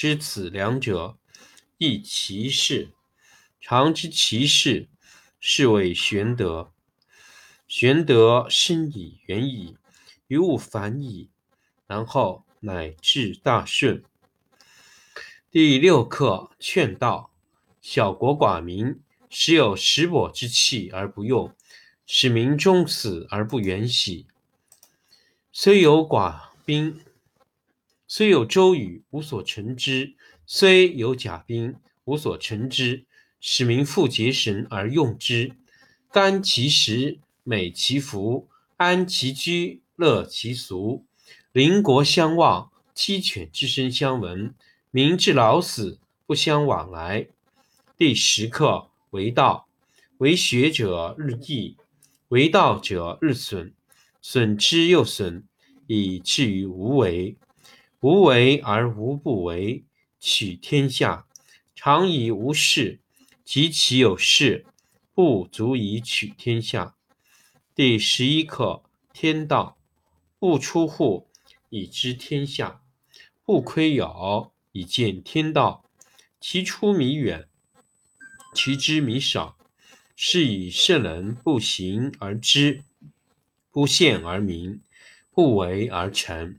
知此两者，亦其事。常知其事，是谓玄德。玄德深矣，远矣，于物反矣，然后乃至大顺。第六课劝道：小国寡民，时有食帛之气而不用，使民终死而不远徙。虽有寡兵。虽有周瑜，无所成之；虽有甲兵，无所成之。使民复结绳而用之，甘其食，美其服，安其居，乐其俗。邻国相望，鸡犬之声相闻。民至老死，不相往来。第十课为道，为学者日益，为道者日损，损之又损，以至于无为。无为而无不为，取天下常以无事，及其有事，不足以取天下。第十一课天道，不出户，以知天下；不窥有，以见天道。其出弥远，其知弥少。是以圣人不行而知，不见而明，不为而成。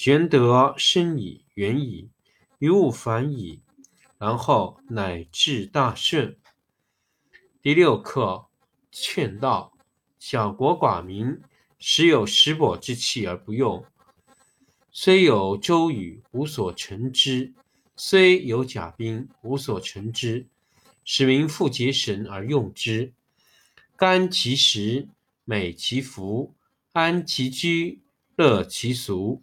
玄德深矣，远矣，于物反矣，然后乃至大顺。第六课劝道：小国寡民，时有食帛之气而不用；虽有周瑜，无所成之；虽有甲兵，无所成之。使民复结绳而用之，甘其食，美其服，安其居，乐其俗。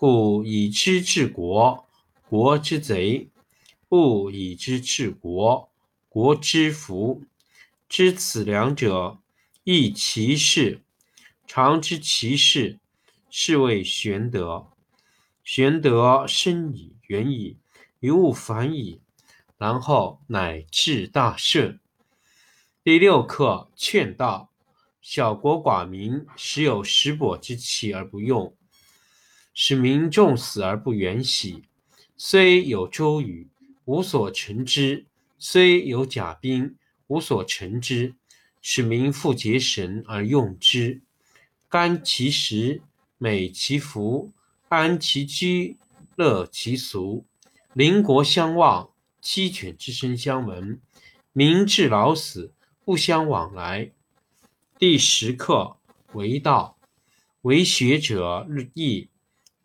故以知治国，国之贼；不以知治国，国之福。知此两者，亦其事。常知其事，是谓玄德。玄德深矣，远矣，于物反矣，然后乃至大顺。第六课劝道：小国寡民，时有食帛之气而不用。使民众死而不远徙，虽有周瑜，无所成之；虽有甲兵，无所成之，使民复结绳而用之。甘其食，美其服，安其居，乐其俗。邻国相望，鸡犬之声相闻，民至老死不相往来。第十课为道，为学者日益，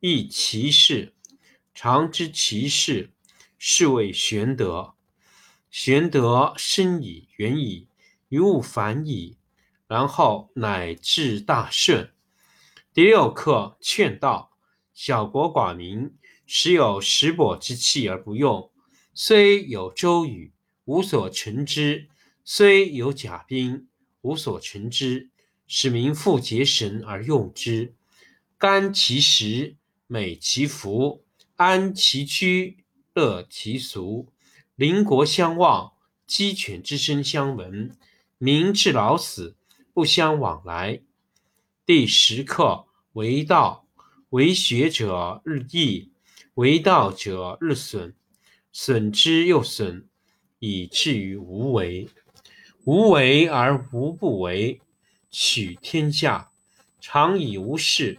亦其事。常知其事，是谓玄德。玄德深矣，远矣，于物反矣，然后乃至大顺。第六课劝道：小国寡民，时有石帛之器而不用，虽有周瑜，无所成之；虽有甲兵，无所成之，使民复结绳而用之。甘其食，美其服，安其居，乐其俗。邻国相望，鸡犬之声相闻，民至老死不相往来。第十课为道，为学者日益，为道者日损，损之又损，以至于无为。无为而无不为，取天下常以无事，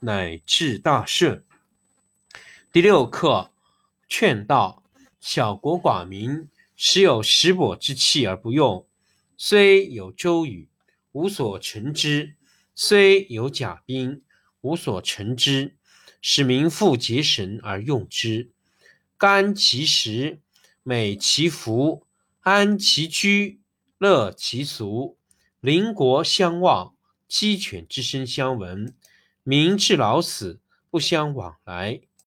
乃至大顺。第六课，劝道。小国寡民，时有石帛之器而不用；虽有周瑜，无所成之；虽有甲兵，无所成之，使民复结绳而用之。甘其食，美其服，安其居，乐其俗。邻国相望，鸡犬之声相闻，民至老死不相往来。